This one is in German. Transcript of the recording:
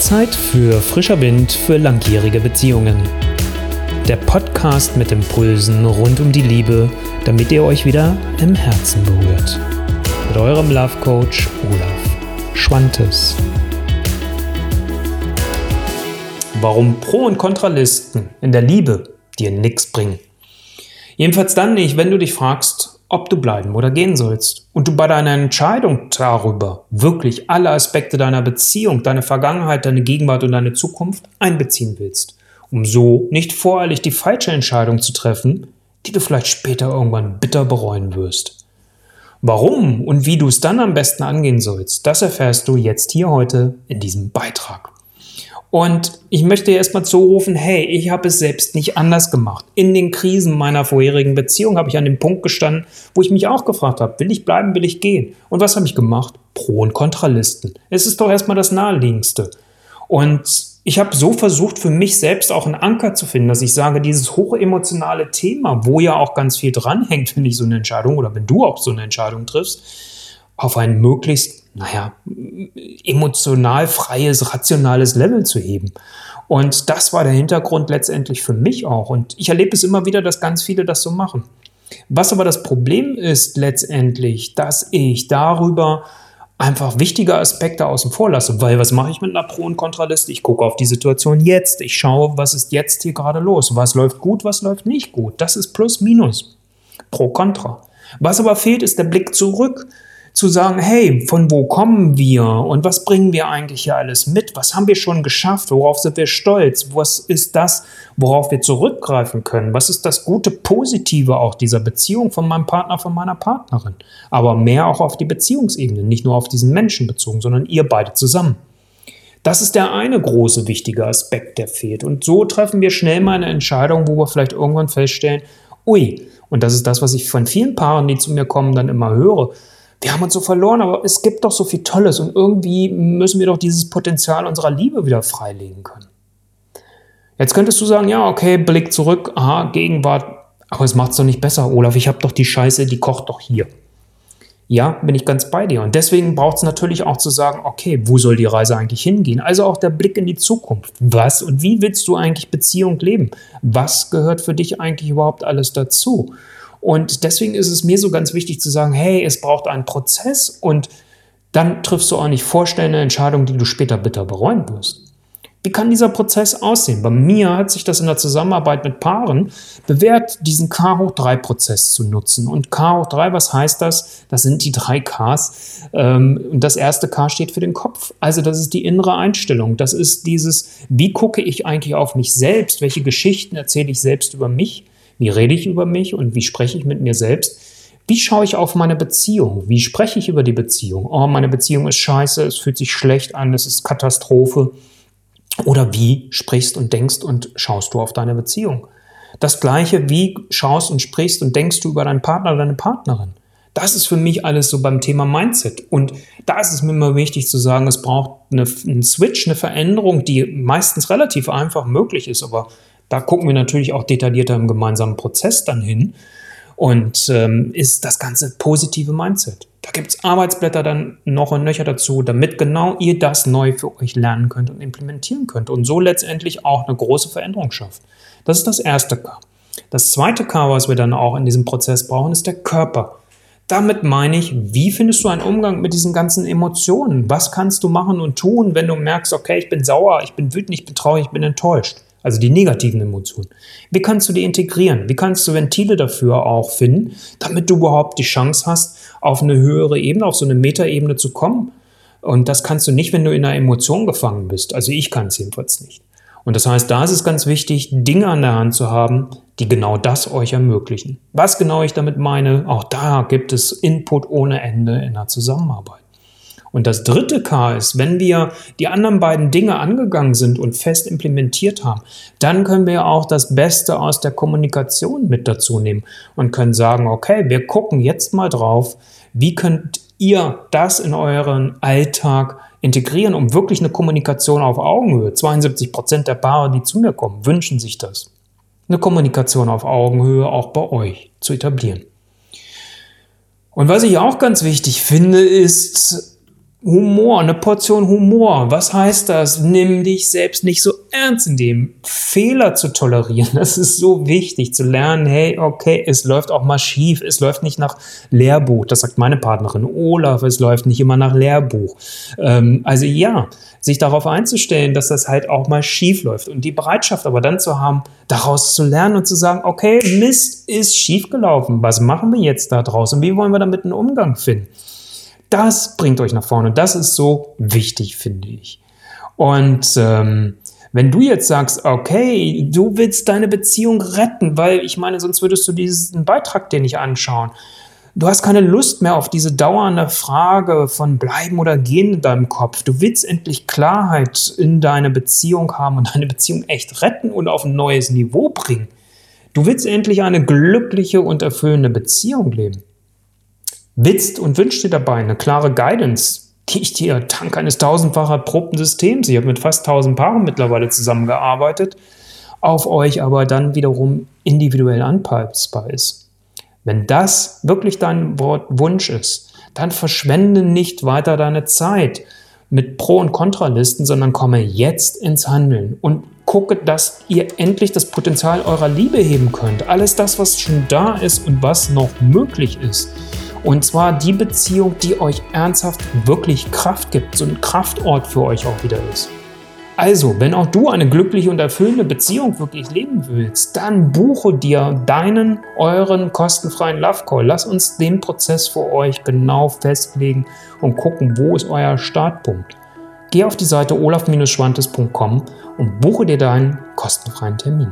Zeit für frischer Wind für langjährige Beziehungen. Der Podcast mit Impulsen rund um die Liebe, damit ihr euch wieder im Herzen berührt. Mit eurem Love Coach Olaf Schwantes. Warum Pro- und Kontralisten in der Liebe dir nichts bringen. Jedenfalls dann nicht, wenn du dich fragst, ob du bleiben oder gehen sollst. Und du bei deiner Entscheidung darüber wirklich alle Aspekte deiner Beziehung, deine Vergangenheit, deine Gegenwart und deine Zukunft einbeziehen willst, um so nicht voreilig die falsche Entscheidung zu treffen, die du vielleicht später irgendwann bitter bereuen wirst. Warum und wie du es dann am besten angehen sollst, das erfährst du jetzt hier heute in diesem Beitrag. Und ich möchte erstmal zurufen, hey, ich habe es selbst nicht anders gemacht. In den Krisen meiner vorherigen Beziehung habe ich an dem Punkt gestanden, wo ich mich auch gefragt habe, will ich bleiben, will ich gehen? Und was habe ich gemacht? Pro- und Kontralisten. Es ist doch erstmal das Naheliegendste. Und ich habe so versucht, für mich selbst auch einen Anker zu finden, dass ich sage, dieses hochemotionale Thema, wo ja auch ganz viel dranhängt, wenn ich so eine Entscheidung oder wenn du auch so eine Entscheidung triffst, auf ein möglichst, naja, emotional freies, rationales Level zu heben. Und das war der Hintergrund letztendlich für mich auch. Und ich erlebe es immer wieder, dass ganz viele das so machen. Was aber das Problem ist letztendlich, dass ich darüber einfach wichtige Aspekte außen vor lasse. Weil was mache ich mit einer Pro- und Kontraliste? Ich gucke auf die Situation jetzt. Ich schaue, was ist jetzt hier gerade los? Was läuft gut, was läuft nicht gut? Das ist Plus, Minus. Pro, Contra. Was aber fehlt, ist der Blick zurück zu sagen, hey, von wo kommen wir und was bringen wir eigentlich hier alles mit? Was haben wir schon geschafft? Worauf sind wir stolz? Was ist das, worauf wir zurückgreifen können? Was ist das gute Positive auch dieser Beziehung von meinem Partner, von meiner Partnerin? Aber mehr auch auf die Beziehungsebene, nicht nur auf diesen Menschen bezogen, sondern ihr beide zusammen. Das ist der eine große wichtige Aspekt, der fehlt. Und so treffen wir schnell mal eine Entscheidung, wo wir vielleicht irgendwann feststellen, ui, und das ist das, was ich von vielen Paaren, die zu mir kommen, dann immer höre wir haben uns so verloren, aber es gibt doch so viel Tolles und irgendwie müssen wir doch dieses Potenzial unserer Liebe wieder freilegen können. Jetzt könntest du sagen, ja, okay, Blick zurück, aha, Gegenwart, aber es macht es doch nicht besser, Olaf, ich habe doch die Scheiße, die kocht doch hier. Ja, bin ich ganz bei dir. Und deswegen braucht es natürlich auch zu sagen, okay, wo soll die Reise eigentlich hingehen? Also auch der Blick in die Zukunft. Was und wie willst du eigentlich Beziehung leben? Was gehört für dich eigentlich überhaupt alles dazu? Und deswegen ist es mir so ganz wichtig zu sagen, hey, es braucht einen Prozess und dann triffst du auch nicht vorstellende Entscheidungen, die du später bitter bereuen wirst. Wie kann dieser Prozess aussehen? Bei mir hat sich das in der Zusammenarbeit mit Paaren bewährt, diesen K hoch 3 Prozess zu nutzen. Und K hoch 3, was heißt das? Das sind die drei Ks. Ähm, und das erste K steht für den Kopf. Also das ist die innere Einstellung. Das ist dieses, wie gucke ich eigentlich auf mich selbst? Welche Geschichten erzähle ich selbst über mich? Wie rede ich über mich und wie spreche ich mit mir selbst? Wie schaue ich auf meine Beziehung? Wie spreche ich über die Beziehung? Oh, meine Beziehung ist scheiße, es fühlt sich schlecht an, es ist Katastrophe. Oder wie sprichst und denkst und schaust du auf deine Beziehung? Das gleiche, wie schaust und sprichst und denkst du über deinen Partner oder deine Partnerin? Das ist für mich alles so beim Thema Mindset. Und da ist es mir immer wichtig zu sagen, es braucht eine, einen Switch, eine Veränderung, die meistens relativ einfach möglich ist, aber da gucken wir natürlich auch detaillierter im gemeinsamen Prozess dann hin. Und ähm, ist das ganze positive Mindset. Da gibt es Arbeitsblätter dann noch und nöcher dazu, damit genau ihr das neu für euch lernen könnt und implementieren könnt und so letztendlich auch eine große Veränderung schafft. Das ist das erste K. Das zweite K, was wir dann auch in diesem Prozess brauchen, ist der Körper. Damit meine ich, wie findest du einen Umgang mit diesen ganzen Emotionen? Was kannst du machen und tun, wenn du merkst, okay, ich bin sauer, ich bin wütend, ich bin traurig, ich bin enttäuscht? Also die negativen Emotionen. Wie kannst du die integrieren? Wie kannst du Ventile dafür auch finden, damit du überhaupt die Chance hast, auf eine höhere Ebene, auf so eine Metaebene zu kommen? Und das kannst du nicht, wenn du in einer Emotion gefangen bist. Also ich kann es jedenfalls nicht. Und das heißt, da ist es ganz wichtig, Dinge an der Hand zu haben, die genau das euch ermöglichen. Was genau ich damit meine, auch da gibt es Input ohne Ende in der Zusammenarbeit. Und das dritte K ist, wenn wir die anderen beiden Dinge angegangen sind und fest implementiert haben, dann können wir auch das Beste aus der Kommunikation mit dazu nehmen und können sagen, okay, wir gucken jetzt mal drauf, wie könnt ihr das in euren Alltag integrieren, um wirklich eine Kommunikation auf Augenhöhe. 72 Prozent der Paare, die zu mir kommen, wünschen sich das. Eine Kommunikation auf Augenhöhe auch bei euch zu etablieren. Und was ich auch ganz wichtig finde, ist, Humor, eine Portion Humor. Was heißt das? Nimm dich selbst nicht so ernst in dem. Fehler zu tolerieren, das ist so wichtig, zu lernen, hey, okay, es läuft auch mal schief, es läuft nicht nach Lehrbuch, das sagt meine Partnerin Olaf, es läuft nicht immer nach Lehrbuch. Ähm, also ja, sich darauf einzustellen, dass das halt auch mal schief läuft und die Bereitschaft aber dann zu haben, daraus zu lernen und zu sagen, okay, Mist ist schief gelaufen, was machen wir jetzt da draußen? Wie wollen wir damit einen Umgang finden? Das bringt euch nach vorne. Das ist so wichtig, finde ich. Und ähm, wenn du jetzt sagst, okay, du willst deine Beziehung retten, weil ich meine, sonst würdest du diesen Beitrag dir nicht anschauen. Du hast keine Lust mehr auf diese dauernde Frage von bleiben oder gehen in deinem Kopf. Du willst endlich Klarheit in deine Beziehung haben und deine Beziehung echt retten und auf ein neues Niveau bringen. Du willst endlich eine glückliche und erfüllende Beziehung leben willst und wünschst dir dabei eine klare Guidance, die ich dir dank eines tausendfach erprobten Systems, ich habe mit fast tausend Paaren mittlerweile zusammengearbeitet, auf euch aber dann wiederum individuell anpassbar ist. Wenn das wirklich dein Wunsch ist, dann verschwende nicht weiter deine Zeit mit Pro- und Kontralisten, sondern komme jetzt ins Handeln und gucke, dass ihr endlich das Potenzial eurer Liebe heben könnt. Alles das, was schon da ist und was noch möglich ist. Und zwar die Beziehung, die euch ernsthaft wirklich Kraft gibt, so ein Kraftort für euch auch wieder ist. Also, wenn auch du eine glückliche und erfüllende Beziehung wirklich leben willst, dann buche dir deinen, euren kostenfreien Love Call. Lass uns den Prozess für euch genau festlegen und gucken, wo ist euer Startpunkt. Geh auf die Seite olaf-schwantes.com und buche dir deinen kostenfreien Termin.